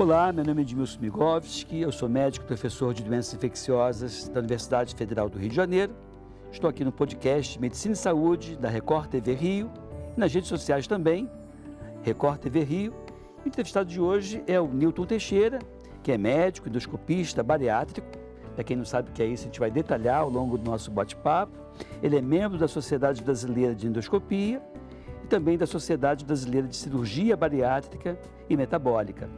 Olá, meu nome é Edmilson Migovski, eu sou médico professor de doenças infecciosas da Universidade Federal do Rio de Janeiro. Estou aqui no podcast Medicina e Saúde da Record TV Rio e nas redes sociais também, Record TV Rio. O entrevistado de hoje é o Newton Teixeira, que é médico, endoscopista, bariátrico. Para quem não sabe o que é isso, a gente vai detalhar ao longo do nosso bate-papo. Ele é membro da Sociedade Brasileira de Endoscopia e também da Sociedade Brasileira de Cirurgia Bariátrica e Metabólica.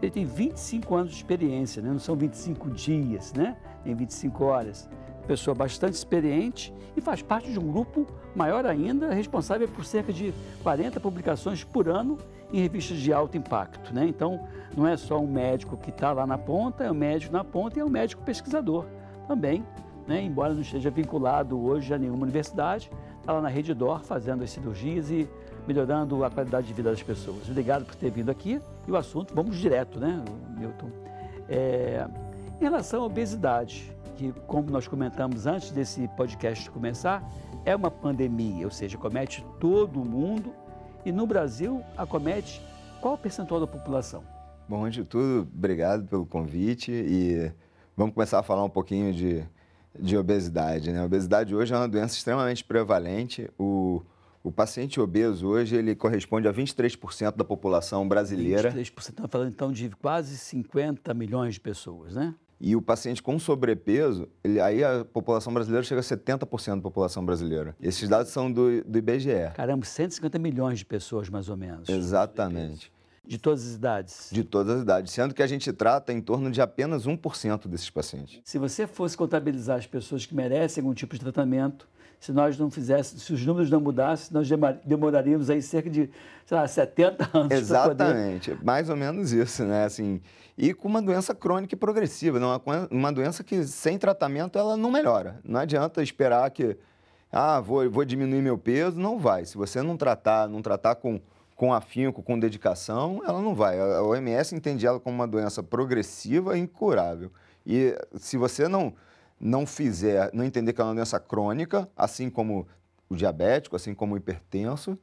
Ele tem 25 anos de experiência, né? não são 25 dias, né? nem 25 horas. Pessoa bastante experiente e faz parte de um grupo maior ainda, responsável por cerca de 40 publicações por ano em revistas de alto impacto. Né? Então, não é só um médico que está lá na ponta, é um médico na ponta e é um médico pesquisador também, né? embora não esteja vinculado hoje a nenhuma universidade, está lá na Rede DOR fazendo as cirurgias e melhorando a qualidade de vida das pessoas. Obrigado por ter vindo aqui. E o assunto, vamos direto, né, Milton? É, em relação à obesidade, que, como nós comentamos antes desse podcast começar, é uma pandemia, ou seja, comete todo mundo e no Brasil acomete qual percentual da população? Bom, antes de tudo, obrigado pelo convite e vamos começar a falar um pouquinho de, de obesidade. Né? A obesidade hoje é uma doença extremamente prevalente. O, o paciente obeso hoje ele corresponde a 23% da população brasileira. 23%, estamos falando então de quase 50 milhões de pessoas, né? E o paciente com sobrepeso, ele, aí a população brasileira chega a 70% da população brasileira. Esses dados são do, do IBGE. Caramba, 150 milhões de pessoas mais ou menos. Exatamente. De todas as idades? De todas as idades, sendo que a gente trata em torno de apenas 1% desses pacientes. Se você fosse contabilizar as pessoas que merecem algum tipo de tratamento, se nós não fizéssemos, se os números não mudassem, nós demoraríamos aí cerca de, sei lá, 70 anos Exatamente, poder... mais ou menos isso, né? Assim, e com uma doença crônica e progressiva, não, uma doença que sem tratamento ela não melhora. Não adianta esperar que, ah, vou, vou diminuir meu peso, não vai. Se você não tratar, não tratar com, com afinco, com dedicação, ela não vai. A OMS entende ela como uma doença progressiva e incurável. E se você não não fizer, não entender que é uma doença crônica, assim como o diabético, assim como o hipertenso,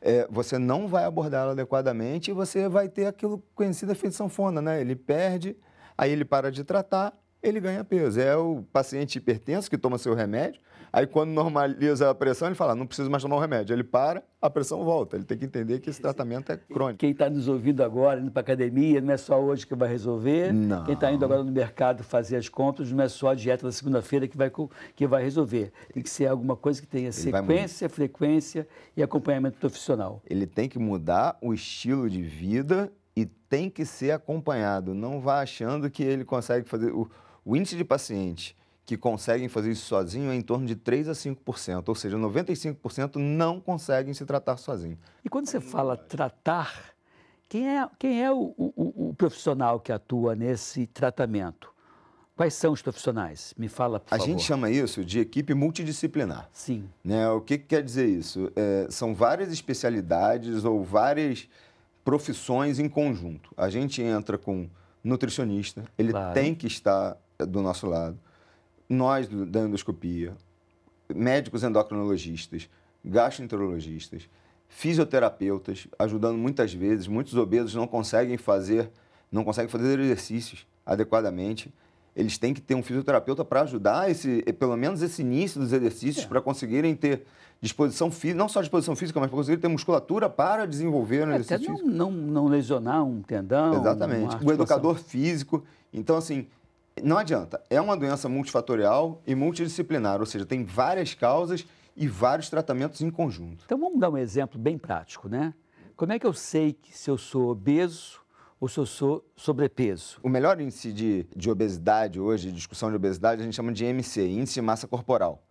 é, você não vai abordá-la adequadamente e você vai ter aquilo conhecido efeito sanfona, né? Ele perde, aí ele para de tratar, ele ganha peso. É o paciente hipertenso que toma seu remédio, Aí, quando normaliza a pressão, ele fala, não precisa mais tomar o remédio. Ele para, a pressão volta. Ele tem que entender que esse tratamento é crônico. Quem está nos ouvindo agora, indo para academia, não é só hoje que vai resolver. Não. Quem está indo agora no mercado fazer as compras, não é só a dieta da segunda-feira que vai, que vai resolver. Tem que ser alguma coisa que tenha sequência, frequência e acompanhamento profissional. Ele tem que mudar o estilo de vida e tem que ser acompanhado. Não vá achando que ele consegue fazer... O, o índice de paciente que conseguem fazer isso sozinho é em torno de 3 a 5%, ou seja, 95% não conseguem se tratar sozinho. E quando você fala tratar, quem é, quem é o, o, o profissional que atua nesse tratamento? Quais são os profissionais? Me fala, por A favor. gente chama isso de equipe multidisciplinar. Sim. Né? O que, que quer dizer isso? É, são várias especialidades ou várias profissões em conjunto. A gente entra com nutricionista, ele claro. tem que estar do nosso lado nós da endoscopia, médicos endocrinologistas, gastroenterologistas, fisioterapeutas, ajudando muitas vezes, muitos obesos não conseguem fazer, não conseguem fazer exercícios adequadamente. Eles têm que ter um fisioterapeuta para ajudar esse, pelo menos esse início dos exercícios, é. para conseguirem ter disposição física, não só disposição física, mas para conseguir ter musculatura para desenvolver no é, exercício até não, não, não, lesionar um tendão. Exatamente. O educador físico. Então, assim, não adianta. É uma doença multifatorial e multidisciplinar, ou seja, tem várias causas e vários tratamentos em conjunto. Então vamos dar um exemplo bem prático, né? Como é que eu sei que se eu sou obeso ou se eu sou sobrepeso? O melhor índice de, de obesidade hoje, de discussão de obesidade, a gente chama de IMC, Índice de Massa Corporal.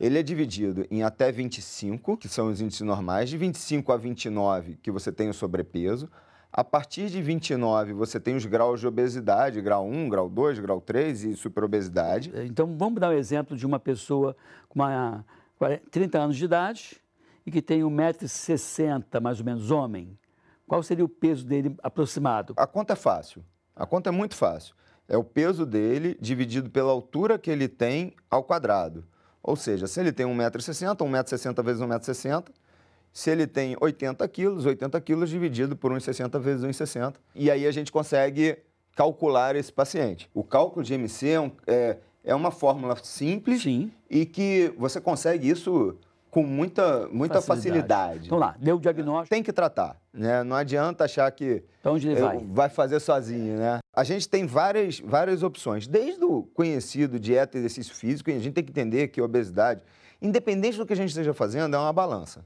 Ele é dividido em até 25, que são os índices normais, de 25 a 29, que você tem o sobrepeso, a partir de 29, você tem os graus de obesidade, grau 1, grau 2, grau 3 e superobesidade. Então, vamos dar o um exemplo de uma pessoa com uma, 30 anos de idade e que tem 1,60m, mais ou menos, homem. Qual seria o peso dele aproximado? A conta é fácil. A conta é muito fácil. É o peso dele dividido pela altura que ele tem ao quadrado. Ou seja, se ele tem 1,60m, 1,60m vezes 1,60m, se ele tem 80 quilos, 80 quilos dividido por 1,60 vezes 1,60. E aí a gente consegue calcular esse paciente. O cálculo de MC é, um, é, é uma fórmula simples Sim. e que você consegue isso com muita, muita facilidade. Então lá, deu o diagnóstico. Tem que tratar, né? Não adianta achar que Então onde ele vai? vai fazer sozinho, né? A gente tem várias, várias opções. Desde o conhecido dieta e exercício físico, e a gente tem que entender que a obesidade, independente do que a gente esteja fazendo, é uma balança.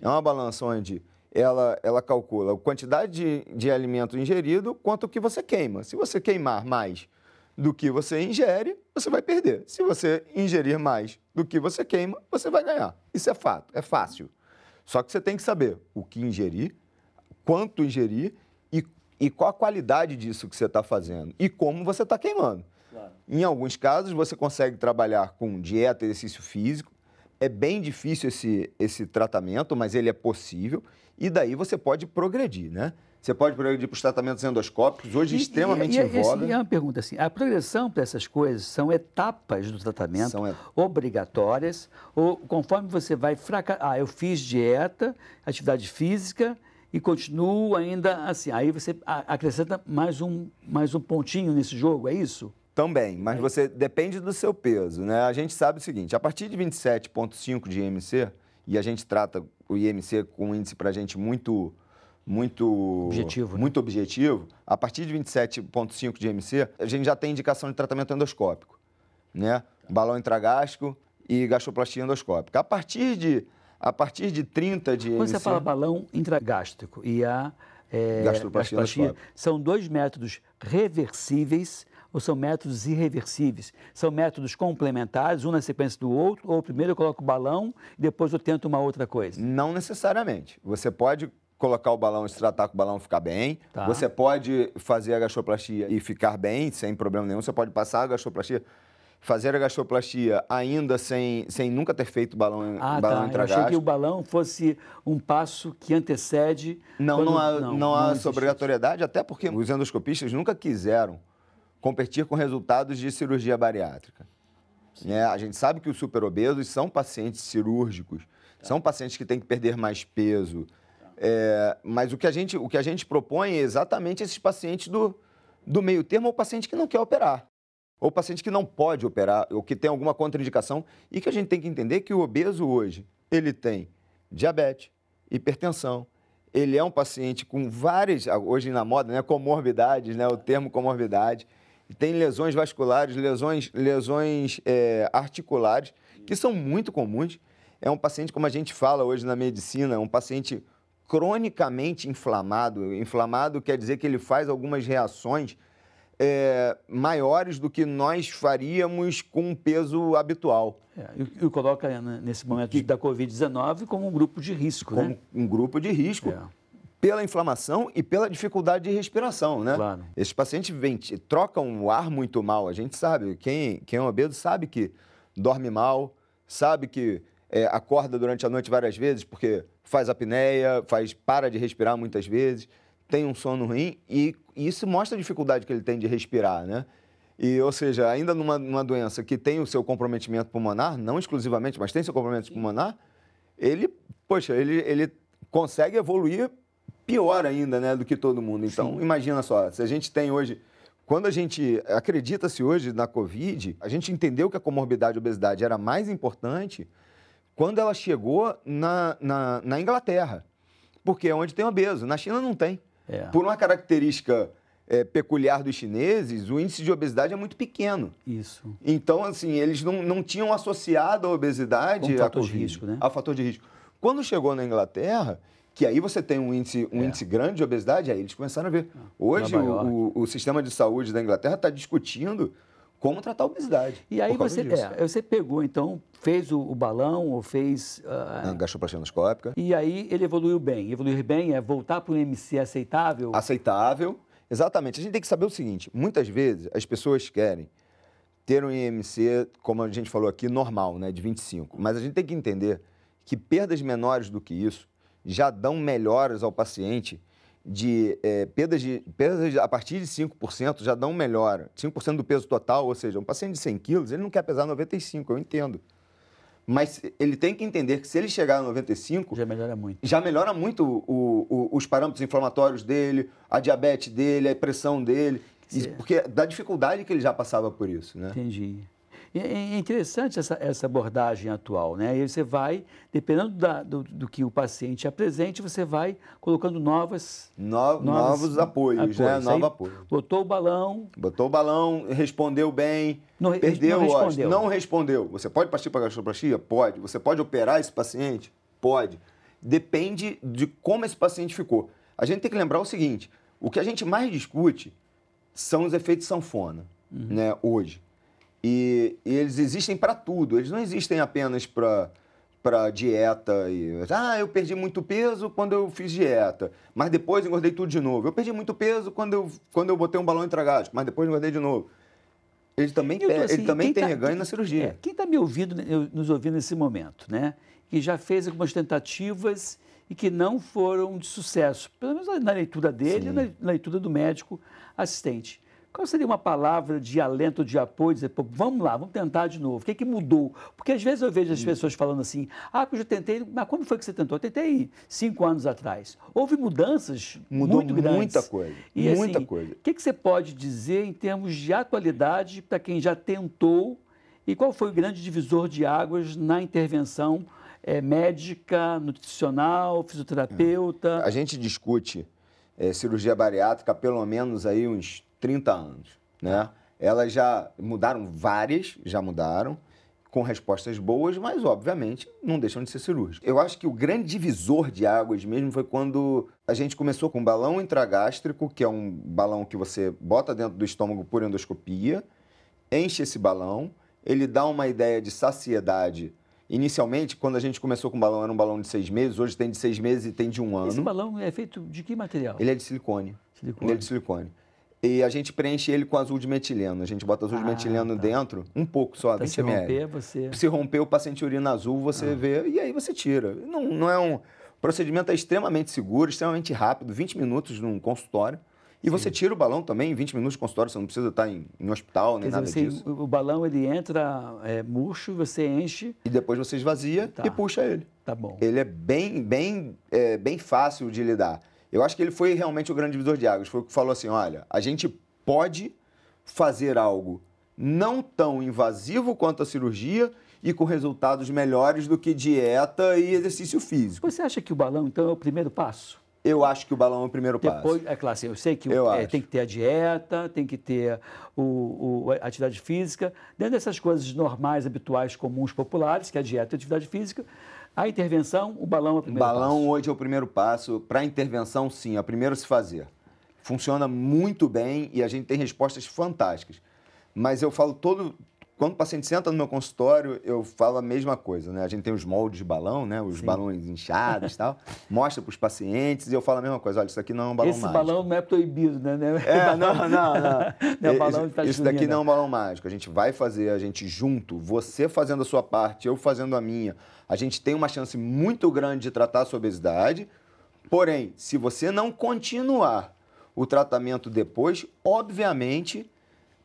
É uma balança onde ela, ela calcula a quantidade de, de alimento ingerido quanto o que você queima. Se você queimar mais do que você ingere, você vai perder. Se você ingerir mais do que você queima, você vai ganhar. Isso é fato, é fácil. Só que você tem que saber o que ingerir, quanto ingerir e, e qual a qualidade disso que você está fazendo e como você está queimando. Em alguns casos, você consegue trabalhar com dieta e exercício físico. É bem difícil esse, esse tratamento, mas ele é possível. E daí você pode progredir, né? Você pode progredir para os tratamentos endoscópicos, hoje E- extremamente e, e, em voga. E é uma pergunta assim: a progressão para essas coisas são etapas do tratamento São et- obrigatórias, ou conforme você vai fracassar. Ah, eu fiz dieta, atividade física e continuo ainda assim. Aí você acrescenta mais um, mais um pontinho nesse jogo, é isso? Também, mas você depende do seu peso, né? A gente sabe o seguinte, a partir de 27,5 de IMC, e a gente trata o IMC com um índice para a gente muito, muito... Objetivo, né? Muito objetivo. A partir de 27,5 de IMC, a gente já tem indicação de tratamento endoscópico, né? Balão intragástrico e gastroplastia endoscópica. A partir de, a partir de 30 de Quando IMC... você fala balão intragástrico e a é, Gastroplastia endoscópica. são dois métodos reversíveis ou são métodos irreversíveis? São métodos complementares, um na sequência do outro, ou primeiro eu coloco o balão e depois eu tento uma outra coisa? Não necessariamente. Você pode colocar o balão e se tratar com o balão ficar bem. Tá. Você pode fazer a gastroplastia e ficar bem, sem problema nenhum. Você pode passar a gastroplastia, fazer a gastroplastia ainda sem, sem nunca ter feito balão, Ah, balão tá. Eu achei que o balão fosse um passo que antecede. Não, quando- não há, não, há existe essa obrigatoriedade, até porque os endoscopistas nunca quiseram competir com resultados de cirurgia bariátrica. Né? A gente sabe que os superobesos são pacientes cirúrgicos, são pacientes que têm que perder mais peso. É, mas o que, a gente, o que a gente propõe é exatamente esses pacientes do, do meio termo, ou paciente que não quer operar, ou paciente que não pode operar, ou que tem alguma contraindicação, e que a gente tem que entender que o obeso hoje, ele tem diabetes, hipertensão, ele é um paciente com várias, hoje na moda, né, comorbidades, né, o termo comorbidade, tem lesões vasculares, lesões, lesões é, articulares, que são muito comuns. É um paciente, como a gente fala hoje na medicina, um paciente cronicamente inflamado. Inflamado quer dizer que ele faz algumas reações é, maiores do que nós faríamos com um peso habitual, É, e, coloca né, nesse momento de- da Covid-19 como um grupo de risco, como né? um grupo de risco. É. pela inflamação e pela dificuldade de respiração, né? Claro. Esses pacientes venti- trocam o ar muito mal. A gente sabe, quem, quem é obeso sabe que dorme mal, sabe que é, acorda durante a noite várias vezes porque faz apneia, faz, para de respirar muitas vezes, tem um sono ruim e, e isso mostra a dificuldade que ele tem de respirar, né? E, ou seja, ainda numa, numa doença que tem o seu comprometimento pulmonar, não exclusivamente, mas tem seu comprometimento pulmonar, ele, poxa, ele, ele consegue evoluir pior ainda, né, do que todo mundo. Então, imagina só, se a gente tem hoje, quando a gente acredita-se hoje na Covid, a gente entendeu que a comorbidade e a obesidade era mais importante quando ela chegou na, na, na Inglaterra, porque é onde tem obeso. Na China não tem. É. Por uma característica eh, peculiar dos chineses, o índice de obesidade é muito pequeno. Isso. Então, assim, eles não, não tinham associado a obesidade Como a fator de Covid, risco, né? a fator de risco. Quando chegou na Inglaterra, que aí você tem um índice, um É. índice grande de obesidade, aí eles começaram a ver. Hoje, Nova o, o, o sistema de saúde da Inglaterra está discutindo como tratar a obesidade. E aí você, é, você pegou, então, fez o, o balão ou fez. ah, A gastroplastia endoscópica. E aí ele evoluiu bem. Evoluir bem é voltar para um MC aceitável. aceitável. Exatamente. A gente tem que saber o seguinte: muitas vezes as pessoas querem ter um IMC, como a gente falou aqui, normal, né, de 25. Mas a gente tem que entender que perdas menores do que isso já dão melhoras ao paciente de eh, perdas, de perdas de- a partir de 5% já dão melhora. 5% do peso total, ou seja, um paciente de 100 quilos, ele não quer pesar 95, eu entendo. Mas ele tem que entender que se ele chegar a 95, Já melhora muito. já melhora muito o- o- os parâmetros inflamatórios dele, a diabetes dele, a pressão dele, dizer- porque da dificuldade que ele já passava por isso, né? Entendi. É é interessante essa, essa abordagem atual, né? E você vai, dependendo da- do, do que o paciente apresente, você vai colocando novas, No- novos novos apoios, né? apoios. Novo Aí apoio. botou o balão, Botou o balão, respondeu bem, Não perdeu, não respondeu. não respondeu. Você pode partir para gastroplastia? Pode. Você pode operar esse paciente? Pode. Depende de como esse paciente ficou. A gente tem que lembrar o seguinte: o que a gente mais discute são os efeitos sanfona, Uhum. né, hoje. E, e eles existem para tudo, eles não existem apenas para para dieta e ah, eu perdi muito peso quando eu fiz dieta, mas depois engordei tudo de novo. Eu perdi muito peso quando eu, quando eu botei um balão intragástrico, mas depois engordei de novo. Ele também, tô assim, ele também tem tá- reganho quem- na cirurgia. É, quem está me ouvindo, né, nos ouvindo nesse momento, né? Que já fez algumas tentativas e que não foram de sucesso, pelo menos na leitura dele, Sim. na leitura do médico assistente. Qual seria uma palavra de alento, de apoio, dizer, Pô, vamos lá, vamos tentar de novo. O que, que mudou? Porque às vezes eu vejo Hum. as pessoas falando assim, ah, eu já tentei, mas quando foi que você tentou? Eu tentei cinco anos atrás. Houve mudanças Mudou muito grandes. muita coisa, E, muita assim, coisa. O que, que você pode dizer em termos de atualidade para quem já tentou e qual foi o grande divisor de águas na intervenção eh, médica, nutricional, fisioterapeuta? A gente discute eh, cirurgia bariátrica há pelo menos aí uns 30 anos, né? Elas já mudaram várias, já mudaram, com respostas boas, mas obviamente não deixam de ser cirúrgicas. Eu acho que o grande divisor de águas mesmo foi quando a gente começou com um balão intragástrico, que é um balão que você bota dentro do estômago por endoscopia, enche esse balão, ele dá uma ideia de saciedade. Inicialmente, quando a gente começou com o balão, era um balão de seis meses, hoje tem de seis meses e tem de um ano. Esse balão é feito de que material? Ele é de silicone. Silicone. Ele é de silicone. E a gente preenche ele com azul de metileno. A gente bota azul de Ah, metileno tá. dentro, um pouco só, Para 20 se ml. romper, você... Se romper, o paciente urina azul, você Ah. vê, e aí você tira. Não, não é um. O procedimento é extremamente seguro, extremamente rápido, 20 minutos num consultório. E você tira o balão também em 20 minutos de consultório, você não precisa estar em, em hospital, nem dizer, nada você- disso. o o balão ele entra é, murcho, você enche, E depois você esvazia Tá. e puxa ele. tá bom. Ele é bem, bem, é, bem fácil de lidar. Eu acho que ele foi realmente o grande divisor de águas. Foi o que falou assim: olha, a gente pode fazer algo não tão invasivo quanto a cirurgia e com resultados melhores do que dieta e exercício físico. Você acha que o balão, então, é o primeiro passo? Eu acho que o balão é o primeiro passo. Depois, é claro, assim, eu sei que Eu é, tem que ter a dieta, tem que ter o, o- a atividade física. Dentro dessas coisas normais, habituais, comuns, populares, que é a dieta e a atividade física, a intervenção, o balão é o O primeiro balão passo. hoje é o primeiro passo. Para intervenção, sim, é o primeiro a se fazer. Funciona muito bem e a gente tem respostas fantásticas. Mas eu falo todo. Quando o paciente senta no meu consultório, eu falo a mesma coisa, né? A gente tem os moldes de balão, né? Os Sim. balões inchados e tal. Mostra para os pacientes e eu falo a mesma coisa. Olha, isso aqui não é um balão Esse mágico. balão não é proibido, né? Não É, balão- não, não, não. Não é balão isso, isso daqui não é um balão mágico. A gente vai fazer, a gente junto, você fazendo a sua parte, eu fazendo a minha. A gente tem uma chance muito grande de tratar a sua obesidade. Porém, se você não continuar o tratamento depois, obviamente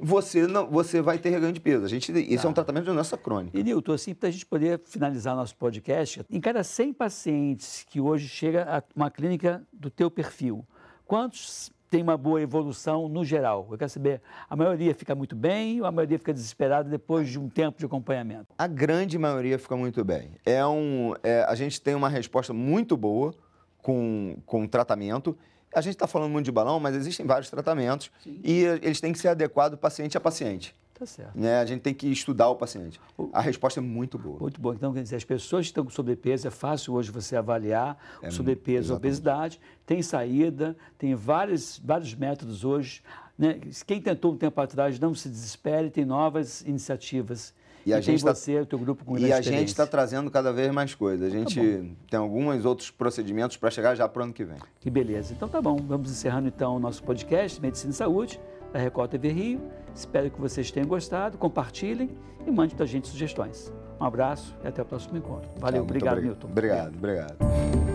você não, você vai ter reganho de peso. A gente, esse Tá. é um tratamento de doença crônica. E, Nilton, assim, para a gente poder finalizar nosso podcast, em cada 100 pacientes que hoje chega a uma clínica do teu perfil, quantos tem uma boa evolução no geral? Eu quero saber, a maioria fica muito bem ou a maioria fica desesperada depois de um tempo de acompanhamento? A grande maioria fica muito bem. É um, é, a gente tem uma resposta muito boa com, com tratamento. A gente está falando muito de balão, mas existem vários tratamentos Sim. e eles têm que ser adequados paciente a paciente. Tá certo. Né? A gente tem que estudar o paciente. A resposta é muito boa. Muito bom. Então, quer dizer, as pessoas que estão com sobrepeso, é fácil hoje você avaliar É, o sobrepeso, exatamente. obesidade, tem saída, tem vários, vários métodos hoje. Né? Quem tentou um tempo atrás, não se desespere, tem novas iniciativas. E a gente tá- você, teu grupo com E a gente está trazendo cada vez mais coisas. A gente Tá tem alguns outros procedimentos para chegar já para o ano que vem. Que beleza. Então tá bom, vamos encerrando então o nosso podcast Medicina e Saúde, da Record TV Rio. Espero que vocês tenham gostado, compartilhem e mande para a gente sugestões. Um abraço e até o próximo encontro. Valeu, Tá, muito obrigado, obri- Milton. Obrigado, obrigado.